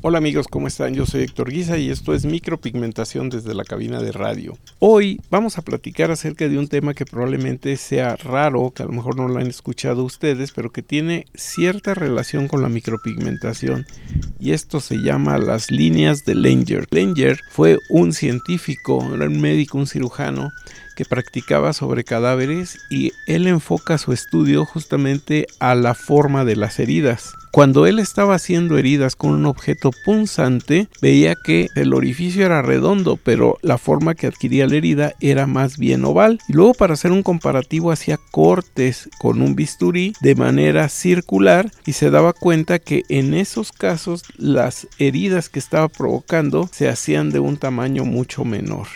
Hola amigos, ¿cómo están? Yo soy Héctor Guisa y esto es micropigmentación desde la cabina de radio. Hoy vamos a platicar acerca de un tema que probablemente sea raro, que a lo mejor no lo han escuchado ustedes, pero que tiene cierta relación con la micropigmentación y esto se llama las líneas de Langer. Langer fue un científico, era un médico, un cirujano que practicaba sobre cadáveres y él enfoca su estudio justamente a la forma de las heridas. Cuando él estaba haciendo heridas con un objeto punzante, veía que el orificio era redondo, pero la forma que adquiría la herida era más bien oval. Y luego para hacer un comparativo hacía cortes con un bisturí de manera circular y se daba cuenta que en esos casos las heridas que estaba provocando se hacían de un tamaño mucho menor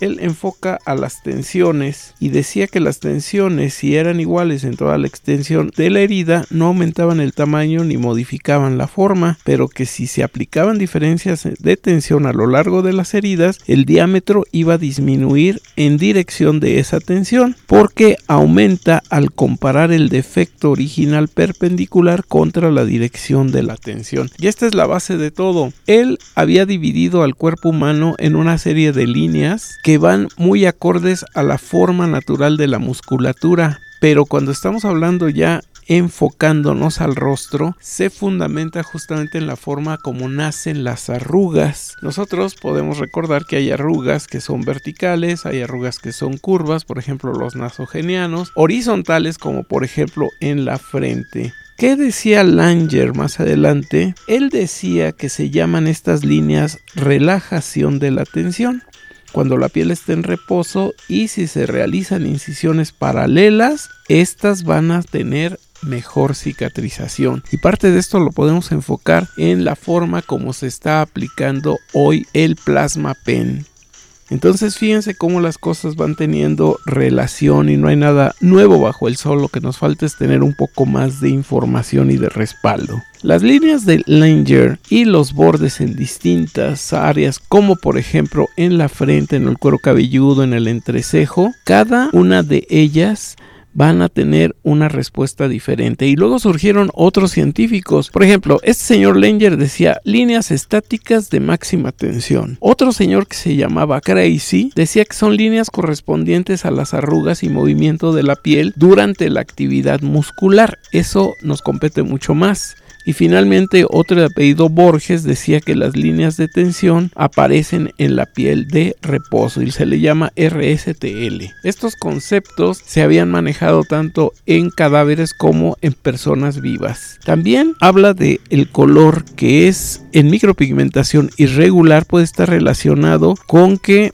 él enfoca a las tensiones y decía que las tensiones, si eran iguales en toda la extensión de la herida, no aumentaban el tamaño ni modificaban la forma, pero que si se aplicaban diferencias de tensión a lo largo de las heridas, el diámetro iba a disminuir en dirección de esa tensión, porque aumenta al comparar el defecto original perpendicular contra la dirección de la tensión. Y esta es la base de todo. Él había dividido al cuerpo humano en una serie de líneas van muy acordes a la forma natural de la musculatura. Pero cuando estamos hablando ya enfocándonos al rostro, se fundamenta justamente en la forma como nacen las arrugas. Nosotros podemos recordar que hay arrugas que son verticales, hay arrugas que son curvas, por ejemplo los nasogenianos, horizontales como por ejemplo en la frente. ¿Qué decía Langer más adelante? Él decía que se llaman estas líneas relajación de la tensión cuando la piel está en reposo y si se realizan incisiones paralelas, estas van a tener mejor cicatrización. Y parte de esto lo podemos enfocar en la forma como se está aplicando hoy el plasma pen entonces fíjense cómo las cosas van teniendo relación y no hay nada nuevo bajo el sol, lo que nos falta es tener un poco más de información y de respaldo. Las líneas de Langer y los bordes en distintas áreas, como por ejemplo en la frente, en el cuero cabelludo, en el entrecejo, cada una de ellas van a tener una respuesta diferente. Y luego surgieron otros científicos. Por ejemplo, este señor Langer decía líneas estáticas de máxima tensión. Otro señor que se llamaba Crazy decía que son líneas correspondientes a las arrugas y movimiento de la piel durante la actividad muscular. Eso nos compete mucho más. Y finalmente otro de apellido Borges decía que las líneas de tensión aparecen en la piel de reposo y se le llama RSTL. Estos conceptos se habían manejado tanto en cadáveres como en personas vivas. También habla de el color que es en micropigmentación irregular puede estar relacionado con que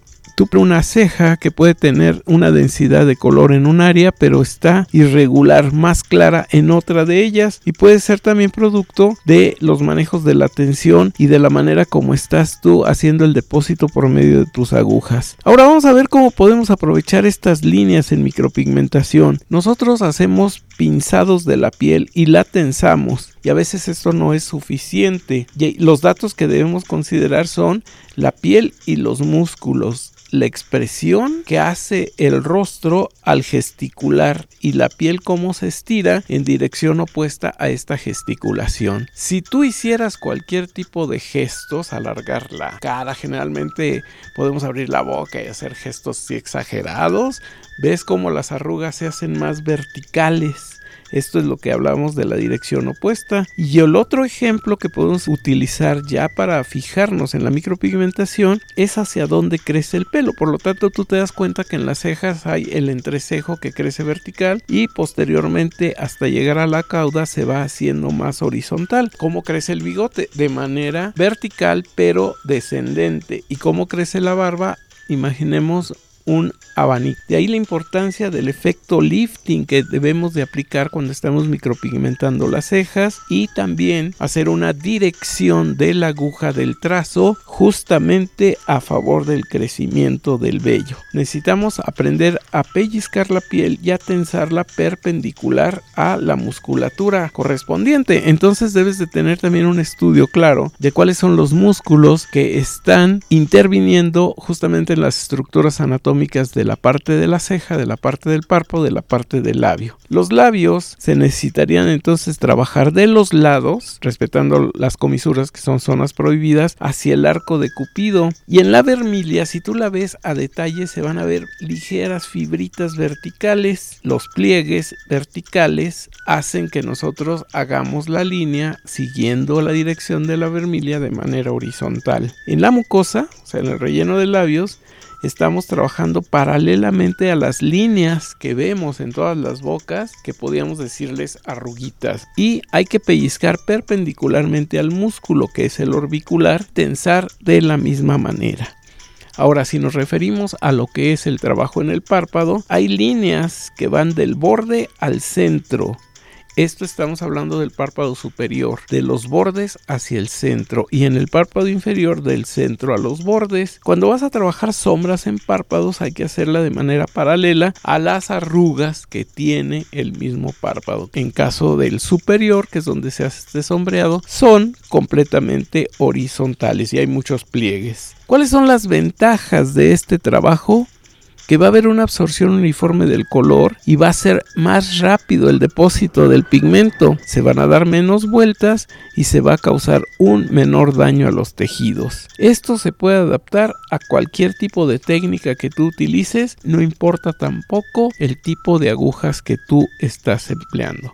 una ceja que puede tener una densidad de color en un área, pero está irregular, más clara en otra de ellas y puede ser también producto de los manejos de la tensión y de la manera como estás tú haciendo el depósito por medio de tus agujas. Ahora vamos a ver cómo podemos aprovechar estas líneas en micropigmentación. Nosotros hacemos pinzados de la piel y la tensamos y a veces esto no es suficiente. Los datos que debemos considerar son la piel y los músculos la expresión que hace el rostro al gesticular y la piel como se estira en dirección opuesta a esta gesticulación. Si tú hicieras cualquier tipo de gestos, alargar la cara, generalmente podemos abrir la boca y hacer gestos exagerados, ves como las arrugas se hacen más verticales esto es lo que hablamos de la dirección opuesta. Y el otro ejemplo que podemos utilizar ya para fijarnos en la micropigmentación es hacia dónde crece el pelo. Por lo tanto, tú te das cuenta que en las cejas hay el entrecejo que crece vertical y posteriormente hasta llegar a la cauda se va haciendo más horizontal. ¿Cómo crece el bigote? De manera vertical pero descendente. ¿Y cómo crece la barba? Imaginemos un abanico. De ahí la importancia del efecto lifting que debemos de aplicar cuando estamos micropigmentando las cejas y también hacer una dirección de la aguja del trazo justamente a favor del crecimiento del vello. Necesitamos aprender a pellizcar la piel y a tensarla perpendicular a la musculatura correspondiente. Entonces debes de tener también un estudio claro de cuáles son los músculos que están interviniendo justamente en las estructuras anatómicas de la parte de la ceja, de la parte del párpado, de la parte del labio. Los labios se necesitarían entonces trabajar de los lados, respetando las comisuras que son zonas prohibidas, hacia el arco de Cupido. Y en la vermilia, si tú la ves a detalle, se van a ver ligeras fibritas verticales. Los pliegues verticales hacen que nosotros hagamos la línea siguiendo la dirección de la vermilia de manera horizontal. En la mucosa, o sea, en el relleno de labios, estamos trabajando paralelamente a las líneas que vemos en todas las bocas, que podríamos decirles arruguitas. Y hay que pellizcar perpendicularmente al músculo, que es el orbicular, tensar de la misma manera. Ahora, si nos referimos a lo que es el trabajo en el párpado, hay líneas que van del borde al centro esto estamos hablando del párpado superior, de los bordes hacia el centro y en el párpado inferior del centro a los bordes. Cuando vas a trabajar sombras en párpados hay que hacerla de manera paralela a las arrugas que tiene el mismo párpado. En caso del superior, que es donde se hace este sombreado, son completamente horizontales y hay muchos pliegues. ¿Cuáles son las ventajas de este trabajo? Que va a haber una absorción uniforme del color y va a ser más rápido el depósito del pigmento. Se van a dar menos vueltas y se va a causar un menor daño a los tejidos. Esto se puede adaptar a cualquier tipo de técnica que tú utilices, no importa tampoco el tipo de agujas que tú estás empleando.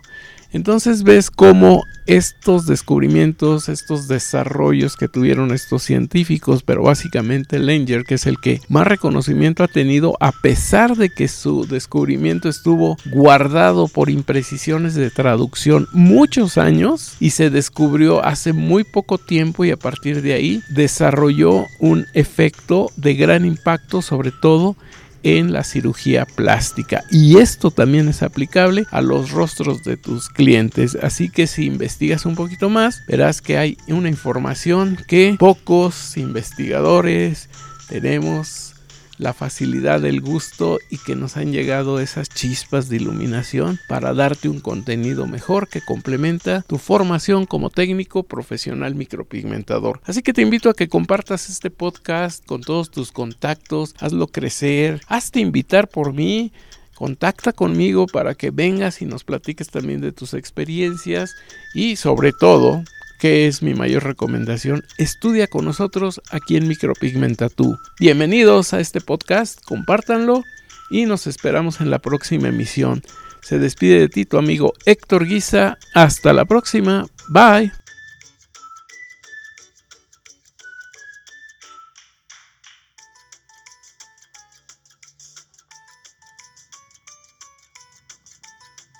Entonces ves cómo estos descubrimientos, estos desarrollos que tuvieron estos científicos, pero básicamente Langer, que es el que más reconocimiento ha tenido, a pesar de que su descubrimiento estuvo guardado por imprecisiones de traducción muchos años y se descubrió hace muy poco tiempo y a partir de ahí desarrolló un efecto de gran impacto, sobre todo en la cirugía plástica. Y esto también es aplicable a los rostros de tus clientes. Así que si investigas un poquito más, verás que hay una información que pocos investigadores tenemos la facilidad del gusto y que nos han llegado esas chispas de iluminación para darte un contenido mejor que complementa tu formación como técnico profesional micropigmentador. Así que te invito a que compartas este podcast con todos tus contactos, hazlo crecer, hazte invitar por mí contacta conmigo para que vengas y nos platiques también de tus experiencias y sobre todo que es mi mayor recomendación, estudia con nosotros aquí en Micropigmenta Tú. Bienvenidos a este podcast, compártanlo y nos esperamos en la próxima emisión. Se despide de ti tu amigo Héctor Guisa. Hasta la próxima. Bye.